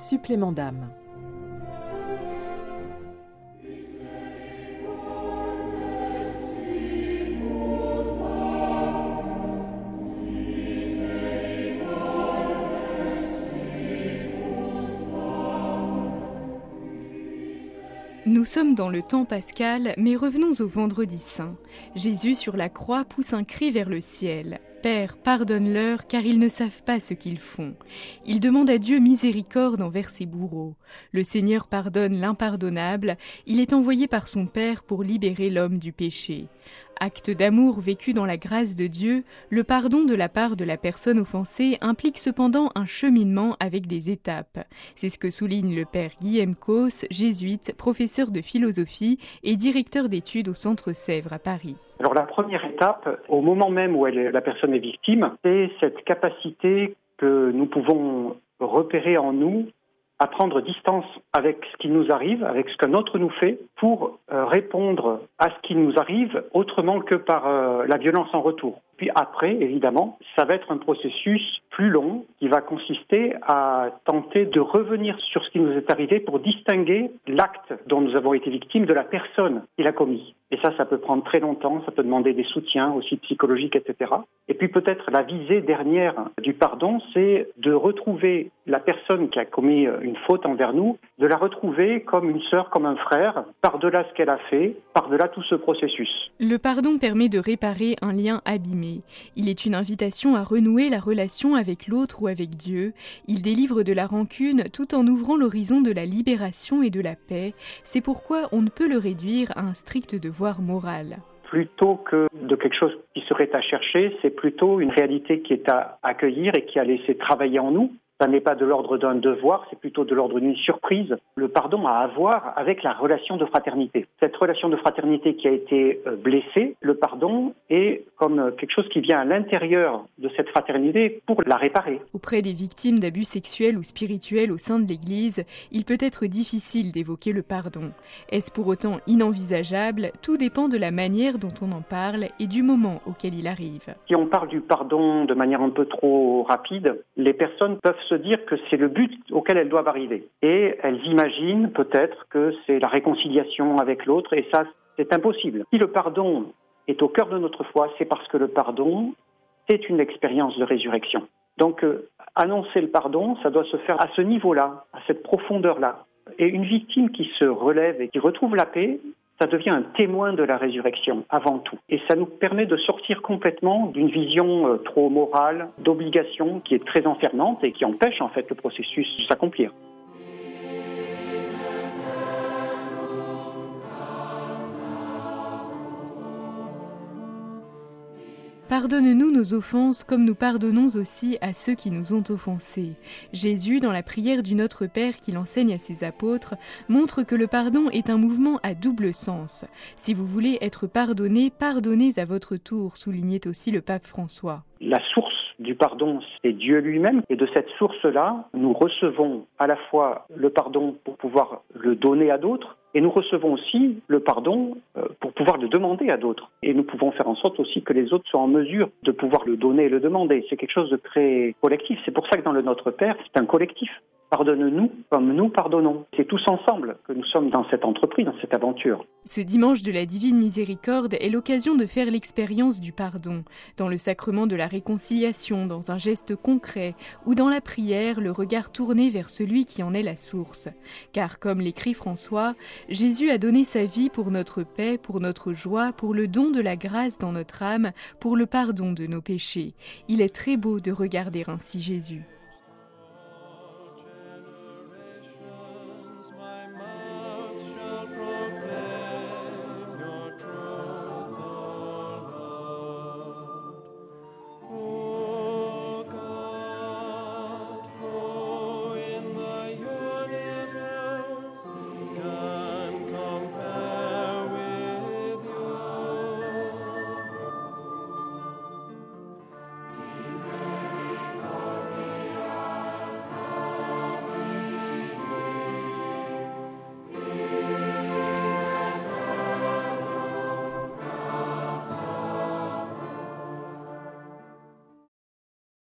Supplément d'âme. Nous sommes dans le temps pascal, mais revenons au vendredi saint. Jésus sur la croix pousse un cri vers le ciel. Père, pardonne-leur, car ils ne savent pas ce qu'ils font. Il demande à Dieu miséricorde envers ses bourreaux. Le Seigneur pardonne l'impardonnable, il est envoyé par son Père pour libérer l'homme du péché. Acte d'amour vécu dans la grâce de Dieu, le pardon de la part de la personne offensée implique cependant un cheminement avec des étapes. C'est ce que souligne le père Guillaume Cos, jésuite, professeur de philosophie et directeur d'études au Centre Sèvres à Paris. Alors la première étape, au moment même où la personne est victime, c'est cette capacité que nous pouvons repérer en nous à prendre distance avec ce qui nous arrive, avec ce qu'un autre nous fait, pour euh, répondre à ce qui nous arrive autrement que par euh, la violence en retour. Puis après, évidemment, ça va être un processus plus long qui va consister à tenter de revenir sur ce qui nous est arrivé pour distinguer l'acte dont nous avons été victimes de la personne qui l'a commis. Et ça, ça peut prendre très longtemps, ça peut demander des soutiens aussi psychologiques, etc. Et puis peut-être la visée dernière du pardon, c'est de retrouver la personne qui a commis une faute envers nous, de la retrouver comme une sœur, comme un frère, par-delà ce qu'elle a fait, par-delà tout ce processus. Le pardon permet de réparer un lien abîmé. Il est une invitation à renouer la relation avec l'autre ou avec Dieu. Il délivre de la rancune tout en ouvrant l'horizon de la libération et de la paix. C'est pourquoi on ne peut le réduire à un strict devoir morale plutôt que de quelque chose qui serait à chercher, c'est plutôt une réalité qui est à accueillir et qui a laissé travailler en nous ça n'est pas de l'ordre d'un devoir, c'est plutôt de l'ordre d'une surprise. Le pardon a à voir avec la relation de fraternité. Cette relation de fraternité qui a été euh, blessée, le pardon est comme quelque chose qui vient à l'intérieur de cette fraternité pour la réparer. Auprès des victimes d'abus sexuels ou spirituels au sein de l'Église, il peut être difficile d'évoquer le pardon. Est-ce pour autant inenvisageable? Tout dépend de la manière dont on en parle et du moment auquel il arrive. Si on parle du pardon de manière un peu trop rapide, les personnes peuvent se dire que c'est le but auquel elles doivent arriver. Et elles imaginent peut-être que c'est la réconciliation avec l'autre, et ça, c'est impossible. Si le pardon est au cœur de notre foi, c'est parce que le pardon, c'est une expérience de résurrection. Donc, euh, annoncer le pardon, ça doit se faire à ce niveau-là, à cette profondeur-là. Et une victime qui se relève et qui retrouve la paix, ça devient un témoin de la résurrection avant tout. Et ça nous permet de sortir complètement d'une vision euh, trop morale, d'obligation, qui est très enfermante et qui empêche en fait le processus de s'accomplir. Pardonne-nous nos offenses comme nous pardonnons aussi à ceux qui nous ont offensés. Jésus, dans la prière du Notre Père qu'il enseigne à ses apôtres, montre que le pardon est un mouvement à double sens. Si vous voulez être pardonné, pardonnez à votre tour, soulignait aussi le pape François. La source du pardon, c'est Dieu lui-même. Et de cette source-là, nous recevons à la fois le pardon pour pouvoir le donner à d'autres, et nous recevons aussi le pardon euh, pour pouvoir le demander à d'autres. Et nous pouvons faire en sorte aussi que les autres soient en mesure de pouvoir le donner et le demander. C'est quelque chose de très collectif. C'est pour ça que dans le Notre Père, c'est un collectif. Pardonne-nous comme nous pardonnons. C'est tous ensemble que nous sommes dans cette entreprise, dans cette aventure. Ce dimanche de la Divine Miséricorde est l'occasion de faire l'expérience du pardon, dans le sacrement de la réconciliation, dans un geste concret, ou dans la prière, le regard tourné vers celui qui en est la source. Car comme l'écrit François, Jésus a donné sa vie pour notre paix, pour notre joie, pour le don de la grâce dans notre âme, pour le pardon de nos péchés. Il est très beau de regarder ainsi Jésus.